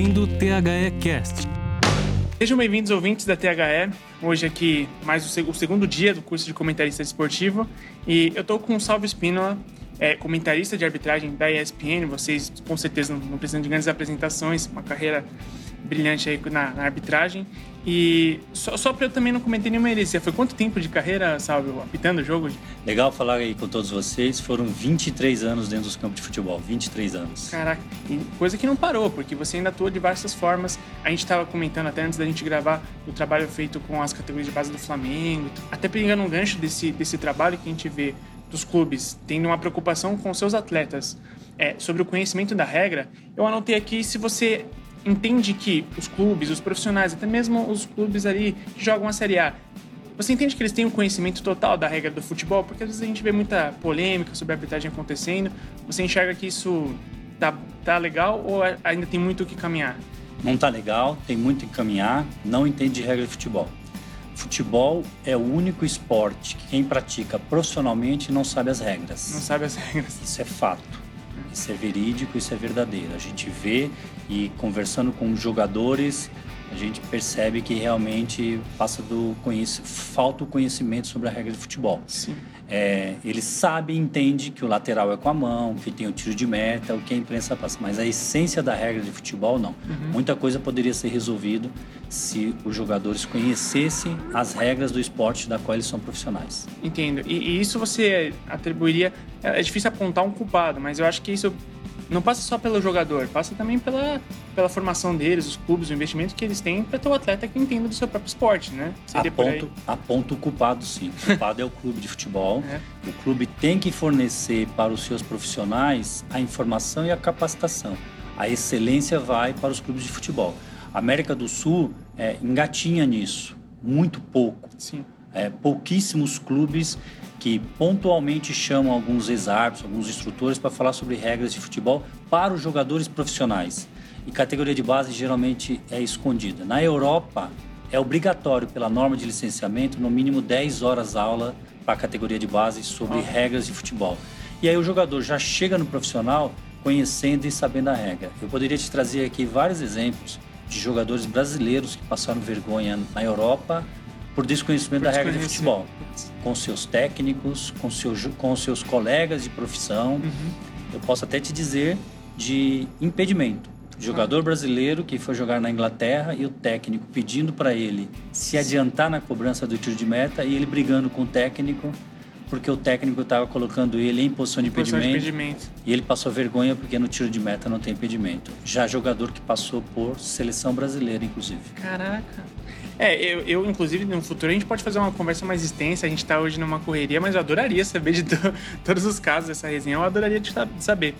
ouvindo o THE Cast. Sejam bem-vindos, ouvintes da THE. Hoje aqui, mais o, segundo dia do curso de comentarista esportivo. E eu estou com o Salvo Espínola, é, comentarista de arbitragem da ESPN. Vocês, com certeza, não precisam de grandes apresentações. Uma carreira brilhante aí na, na arbitragem. E só, só para eu também não cometer nenhuma heresia, foi quanto tempo de carreira, Salve, apitando o jogo? Legal falar aí com todos vocês, foram 23 anos dentro dos campos de futebol, 23 anos. Caraca, coisa que não parou, porque você ainda atua de diversas formas. A gente estava comentando até antes da gente gravar o trabalho feito com as categorias de base do Flamengo, até pegando um gancho desse, desse trabalho que a gente vê dos clubes tendo uma preocupação com seus atletas é, sobre o conhecimento da regra, eu anotei aqui se você entende que os clubes, os profissionais, até mesmo os clubes ali que jogam a Série A, você entende que eles têm o um conhecimento total da regra do futebol? Porque às vezes a gente vê muita polêmica sobre a arbitragem acontecendo. Você enxerga que isso tá, tá legal ou ainda tem muito o que caminhar? Não tá legal, tem muito que caminhar, não entende de regra de futebol. Futebol é o único esporte que quem pratica profissionalmente não sabe as regras. Não sabe as regras. Isso é fato. Isso é verídico, isso é verdadeiro. A gente vê e conversando com jogadores, a gente percebe que realmente passa do conhecimento, falta o conhecimento sobre a regra de futebol. Sim. É, ele sabe e entende que o lateral é com a mão, que tem o tiro de meta, o que a imprensa passa. Mas a essência da regra de futebol, não. Uhum. Muita coisa poderia ser resolvido se os jogadores conhecessem as regras do esporte da qual eles são profissionais. Entendo. E, e isso você atribuiria. É, é difícil apontar um culpado, mas eu acho que isso não passa só pelo jogador, passa também pela, pela formação deles, os clubes, o investimento que eles têm para ter o atleta que entenda do seu próprio esporte, né? Aponto, aponto o culpado, sim. O culpado é o clube de futebol. É. O clube tem que fornecer para os seus profissionais a informação e a capacitação. A excelência vai para os clubes de futebol. A América do Sul é, engatinha nisso, muito pouco. Sim. É, pouquíssimos clubes que pontualmente chamam alguns ex-árbitros, alguns instrutores para falar sobre regras de futebol para os jogadores profissionais. E categoria de base geralmente é escondida. Na Europa, é obrigatório pela norma de licenciamento no mínimo 10 horas aula para a categoria de base sobre ah. regras de futebol. E aí o jogador já chega no profissional conhecendo e sabendo a regra. Eu poderia te trazer aqui vários exemplos de jogadores brasileiros que passaram vergonha na Europa por desconhecimento por da regra de futebol, com seus técnicos, com seus, com seus colegas de profissão. Uhum. Eu posso até te dizer de impedimento. Jogador brasileiro que foi jogar na Inglaterra e o técnico pedindo para ele se adiantar na cobrança do tiro de meta e ele brigando com o técnico porque o técnico estava colocando ele em posição de impedimento, posição de impedimento, e ele passou vergonha porque no tiro de meta não tem impedimento. Já jogador que passou por seleção brasileira, inclusive. Caraca. É, eu, eu, inclusive, no futuro a gente pode fazer uma conversa mais extensa. A gente está hoje numa correria, mas eu adoraria saber de to todos os casos dessa resenha. Eu adoraria de, saber.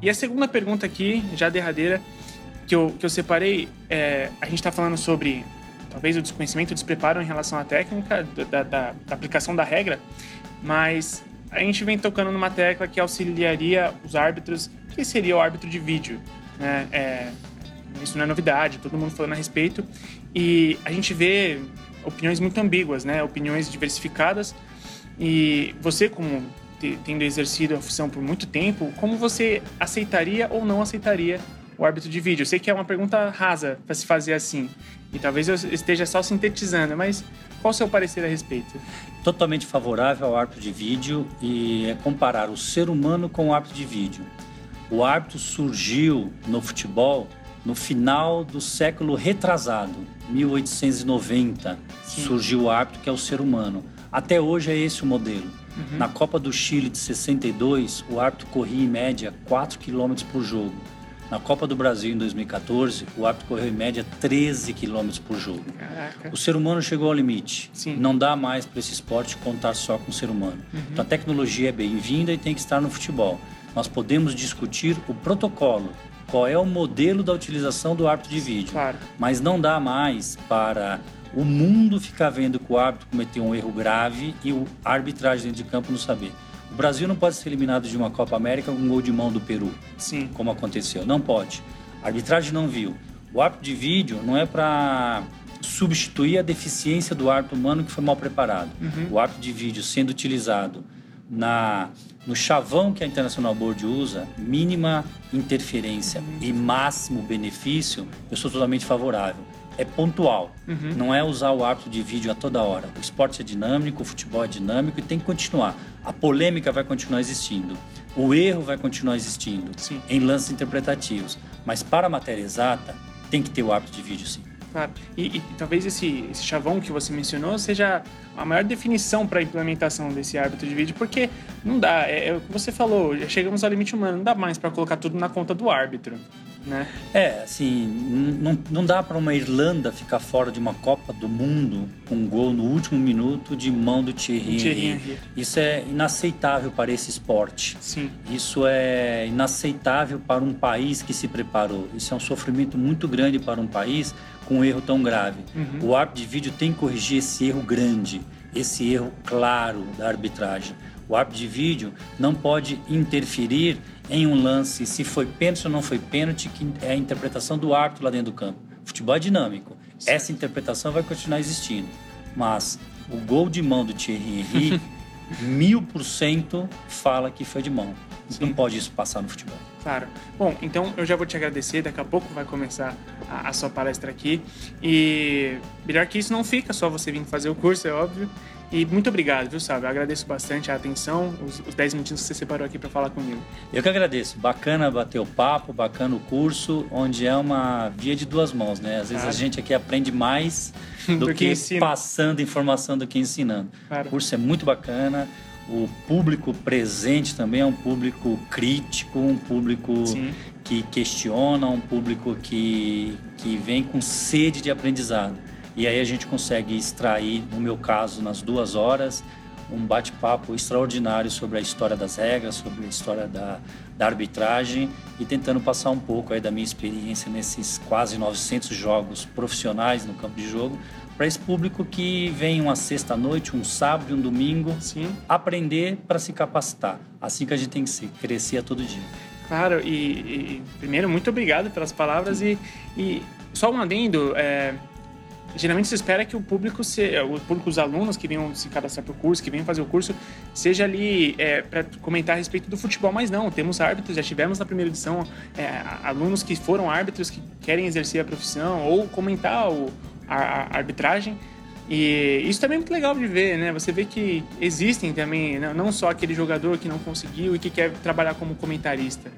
E a segunda pergunta aqui, já derradeira, que eu, que eu separei, é, a gente está falando sobre talvez o desconhecimento, o despreparo em relação à técnica, da, da, da aplicação da regra, mas a gente vem tocando numa tecla que auxiliaria os árbitros, que seria o árbitro de vídeo. Né? É, isso não é novidade, todo mundo falando a respeito. E a gente vê opiniões muito ambíguas, né? opiniões diversificadas. E você, como tendo exercido a função por muito tempo, como você aceitaria ou não aceitaria o árbitro de vídeo? Eu sei que é uma pergunta rasa para se fazer assim, e talvez eu esteja só sintetizando, mas qual o seu parecer a respeito? Totalmente favorável ao árbitro de vídeo e é comparar o ser humano com o árbitro de vídeo. O árbitro surgiu no futebol no final do século retrasado, 1890, Sim. surgiu o árbitro que é o ser humano. Até hoje é esse o modelo. Uhum. Na Copa do Chile de 62, o árbitro corria em média 4 km por jogo. Na Copa do Brasil em 2014, o árbitro correu em média 13 km por jogo. Caraca. O ser humano chegou ao limite. Sim. Não dá mais para esse esporte contar só com o ser humano. Uhum. Então a tecnologia é bem-vinda e tem que estar no futebol. Nós podemos discutir o protocolo, qual é o modelo da utilização do árbitro de vídeo. Claro. Mas não dá mais para o mundo ficar vendo que o árbitro cometeu um erro grave e o arbitragem dentro de campo não saber. O Brasil não pode ser eliminado de uma Copa América com um gol de mão do Peru. Sim. Como aconteceu. Não pode. A arbitragem não viu. O árbitro de vídeo não é para substituir a deficiência do árbitro humano que foi mal preparado. Uhum. O árbitro de vídeo sendo utilizado na no chavão que a International Board usa, mínima interferência e máximo benefício, eu sou totalmente favorável. É pontual, Uhum. não é usar o árbitro de vídeo a toda hora. O esporte é dinâmico, o futebol é dinâmico e tem que continuar. A polêmica vai continuar existindo, o erro vai continuar existindo Sim. em lances interpretativos. Mas para a matéria exata, tem que ter o árbitro de vídeo sim. Claro. E, e talvez esse, esse chavão que você mencionou seja a maior definição para a implementação desse árbitro de vídeo, porque não dá, é, é o que você falou, já chegamos ao limite humano, não dá mais para colocar tudo na conta do árbitro, né? É, assim, não, não dá para uma Irlanda ficar fora de uma Copa do Mundo com um gol no último minuto de mão do Thierry, Thierry. Isso é inaceitável para esse esporte. Sim, Isso é inaceitável para um país que se preparou. Isso é um sofrimento muito grande para um país com um erro tão grave. Uhum. O árbitro de vídeo tem que corrigir esse erro grande, esse erro claro da arbitragem. O árbitro de vídeo não pode interferir em um lance se foi pênalti ou não foi pênalti, que é a interpretação do árbitro lá dentro do campo. Futebol é dinâmico. Essa interpretação vai continuar existindo. Mas o gol de mão do Thierry Henry, mil por cento fala que foi de mão. Não pode isso passar no futebol. Claro. Bom, então eu já vou te agradecer, daqui a pouco vai começar a, a sua palestra aqui. E melhor que isso não fica só você vir fazer o curso, é óbvio. E muito obrigado, viu, Sábio? Eu agradeço bastante a atenção, os, os 10 minutinhos que você separou aqui para falar comigo. Eu que agradeço. Bacana bater o papo, bacana o curso, onde é uma via de duas mãos, né? Às vezes Claro. a gente aqui aprende mais do, Do que que, passando informação do que ensinando. Claro. O curso é muito bacana. O público presente também é um público crítico, um público Sim. que questiona, um público que, que vem com sede de aprendizado. E aí a gente consegue extrair, no meu caso, nas duas horas, um bate-papo extraordinário sobre a história das regras, sobre a história da, da arbitragem e tentando passar um pouco aí da minha experiência nesses quase 900 jogos profissionais no campo de jogo para esse público que vem uma sexta-noite, um sábado um domingo Sim. aprender para se capacitar. Assim que a gente tem que se crescer a todo dia. Claro, e, e- primeiro, muito obrigado pelas palavras e, e só um adendo, é, geralmente se espera que o público, se, o público, os alunos que venham se cadastrar para o curso, que venham fazer o curso, seja ali para comentar a respeito do futebol, mas não, temos árbitros, já tivemos na primeira edição é, alunos que foram árbitros que querem exercer a profissão ou comentar o, a, a arbitragem. E isso também é muito legal de ver, né? Você vê que existem também, não não só aquele jogador que não conseguiu e que quer trabalhar como comentarista.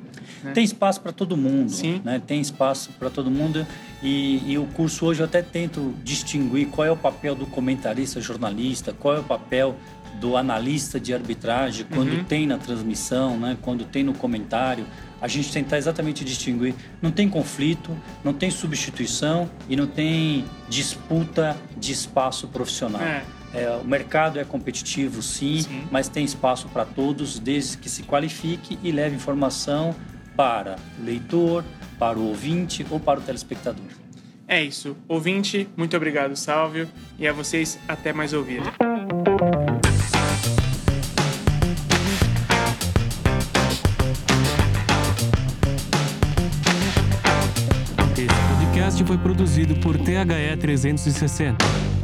né? Tem espaço para todo mundo, Sim. né? Tem espaço para todo mundo e, e o curso hoje eu até tento distinguir qual é o papel do comentarista jornalista, qual é o papel do analista de arbitragem quando Uhum. tem na transmissão, né? Quando tem no comentário, a gente tentar exatamente distinguir. Não tem conflito, não tem substituição e não tem disputa de espaço profissional. É. É, o mercado é competitivo, sim, Sim. mas tem espaço para todos, desde que se qualifique e leve informação para o leitor, para o ouvinte ou para o telespectador. É isso. Ouvinte, muito obrigado, Sálvio. E a vocês, até mais ouvir. Por THE 360.